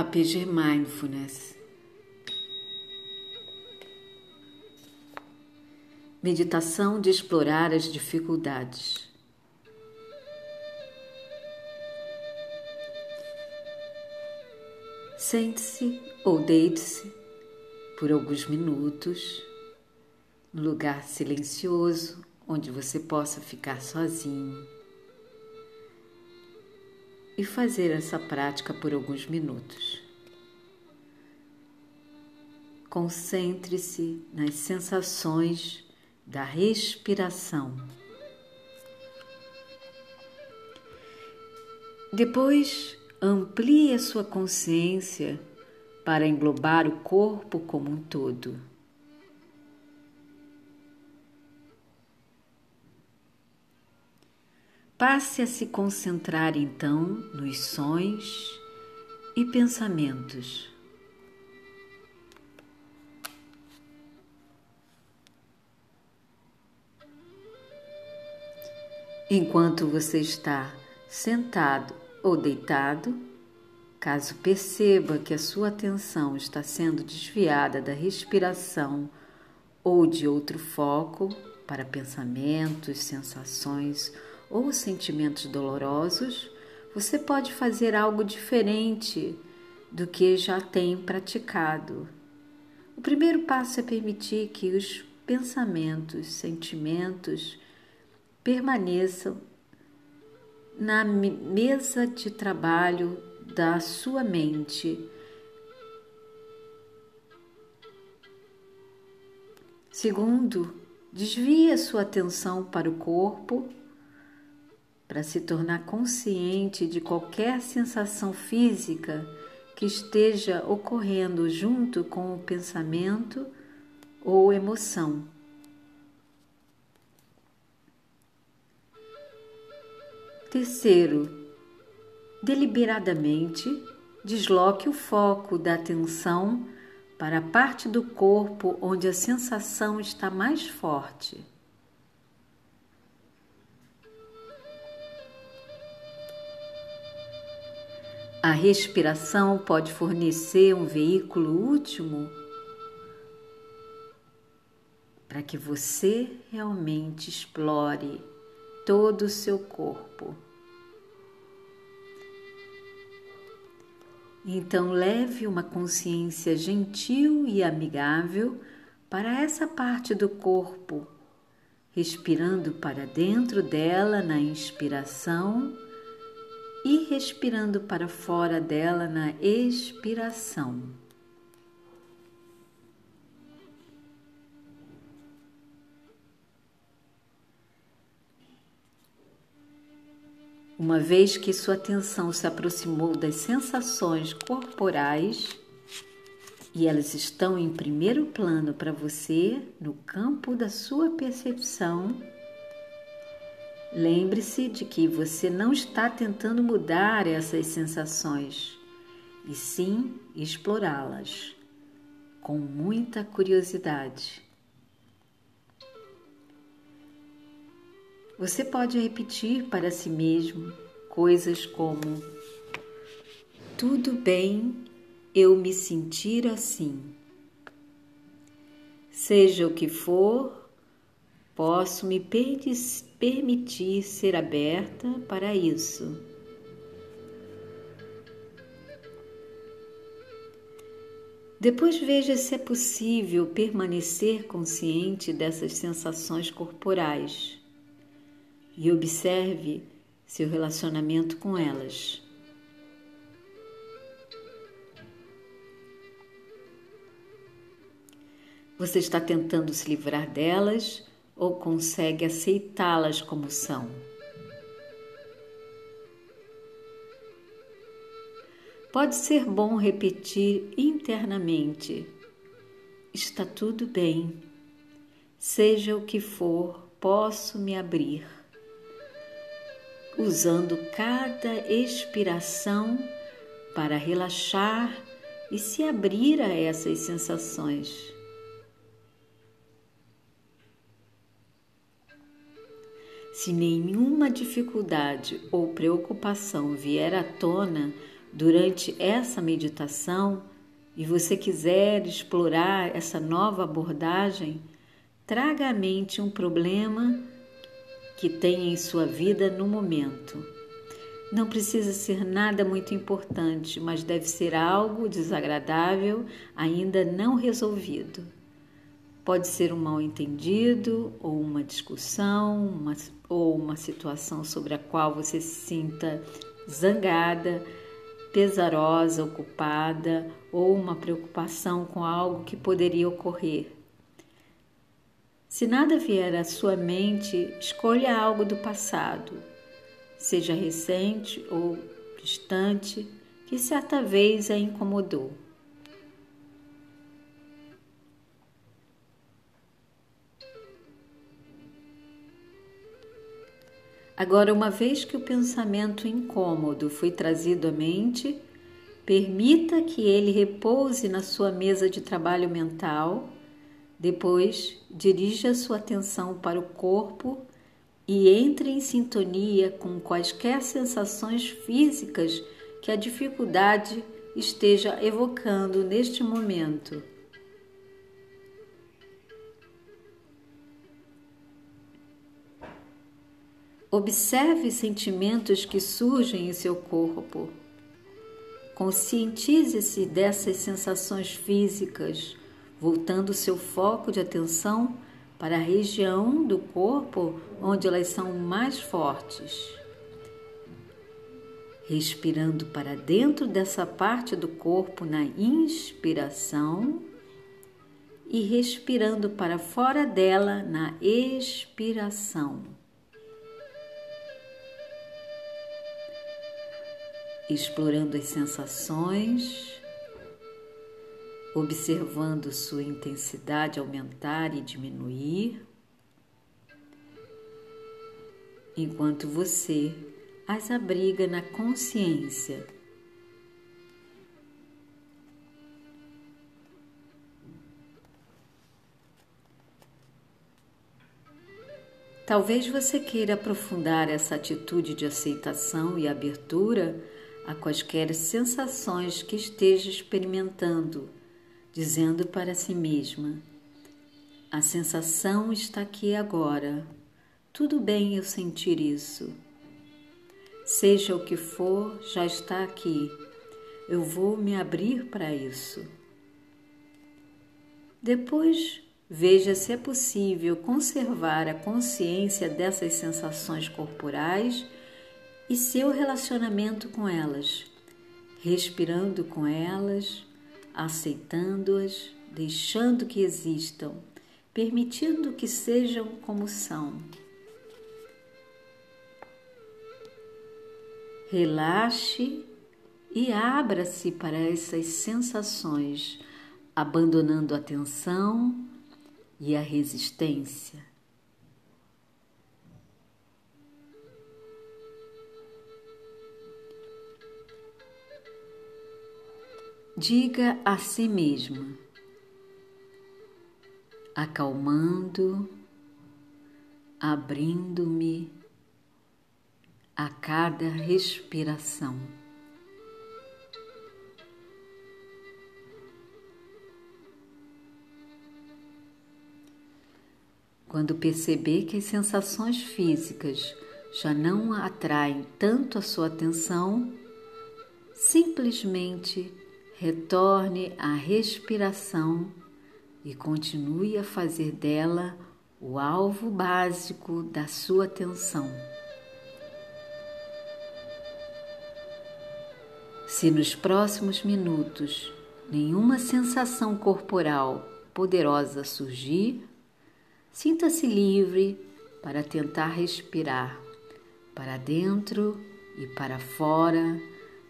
APG Mindfulness. Meditação de explorar as dificuldades. Sente-se ou deite-se por alguns minutos no lugar silencioso onde você possa ficar sozinho e fazer essa prática por alguns minutos. Concentre-se nas sensações da respiração. Depois, amplie a sua consciência para englobar o corpo como um todo. Passe a se concentrar então nos sons e pensamentos. Enquanto você está sentado ou deitado, caso perceba que a sua atenção está sendo desviada da respiração ou de outro foco para pensamentos, sensações ou sentimentos dolorosos, você pode fazer algo diferente do que já tem praticado. O primeiro passo é permitir que os pensamentos, sentimentos permaneçam na mesa de trabalho da sua mente. Segundo, desvie a sua atenção para o corpo para se tornar consciente de qualquer sensação física que esteja ocorrendo junto com o pensamento ou emoção. Terceiro, deliberadamente desloque o foco da atenção para a parte do corpo onde a sensação está mais forte. A respiração pode fornecer um veículo último para que você realmente explore todo o seu corpo. Então, leve uma consciência gentil e amigável para essa parte do corpo, respirando para dentro dela na inspiração e respirando para fora dela na expiração. Uma vez que sua atenção se aproximou das sensações corporais e elas estão em primeiro plano para você no campo da sua percepção, Lembre-se de que você não está tentando mudar essas sensações, e sim explorá-las com muita curiosidade. Você pode repetir para si mesmo coisas como: Tudo bem eu me sentir assim. Seja o que for, Posso me permitir ser aberta para isso. Depois veja se é possível permanecer consciente dessas sensações corporais e observe seu relacionamento com elas. Você está tentando se livrar delas ou consegue aceitá-las como são. Pode ser bom repetir internamente: está tudo bem, seja o que for, posso me abrir. Usando cada expiração para relaxar e se abrir a essas sensações. Se nenhuma dificuldade ou preocupação vier à tona, durante essa meditação e você quiser explorar essa nova abordagem, traga à mente um problema que tem em sua vida no momento. Não precisa ser nada muito importante, mas deve ser algo desagradável ainda não resolvido. Pode ser um mal-entendido, ou uma discussão, uma, ou uma situação sobre a qual você se sinta zangada, pesarosa, ocupada, ou uma preocupação com algo que poderia ocorrer. Se nada vier à sua mente, escolha algo do passado, seja recente ou distante, que certa vez a incomodou. Agora, uma vez que o pensamento incômodo foi trazido à mente, permita que ele repouse na sua mesa de trabalho mental. Depois, dirija sua atenção para o corpo e entre em sintonia com quaisquer sensações físicas que a dificuldade esteja evocando neste momento. Observe sentimentos que surgem em seu corpo. Conscientize-se dessas sensações físicas, voltando seu foco de atenção para a região do corpo onde elas são mais fortes. Respirando para dentro dessa parte do corpo na inspiração e respirando para fora dela na expiração. Explorando as sensações, observando sua intensidade aumentar e diminuir, enquanto você as abriga na consciência. Talvez você queira aprofundar essa atitude de aceitação e abertura a quaisquer sensações que esteja experimentando, dizendo para si mesma: A sensação está aqui agora. Tudo bem eu sentir isso. Seja o que for, já está aqui. Eu vou me abrir para isso. Depois, veja se é possível conservar a consciência dessas sensações corporais e seu relacionamento com elas, respirando com elas, aceitando-as, deixando que existam, permitindo que sejam como são. Relaxe e abra-se para essas sensações, abandonando a tensão e a resistência. Diga a si mesma, acalmando, abrindo-me a cada respiração. Quando perceber que as sensações físicas já não atraem tanto a sua atenção, simplesmente retorne à respiração e continue a fazer dela o alvo básico da sua atenção. Se nos próximos minutos nenhuma sensação corporal poderosa surgir, sinta-se livre para tentar respirar para dentro e para fora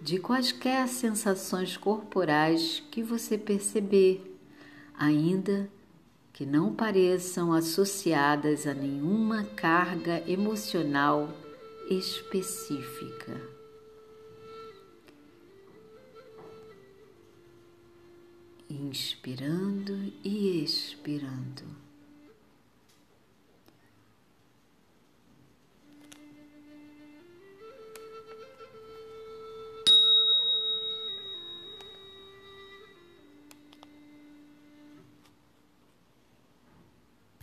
de quaisquer sensações corporais que você perceber, ainda que não pareçam associadas a nenhuma carga emocional específica. Inspirando e expirando.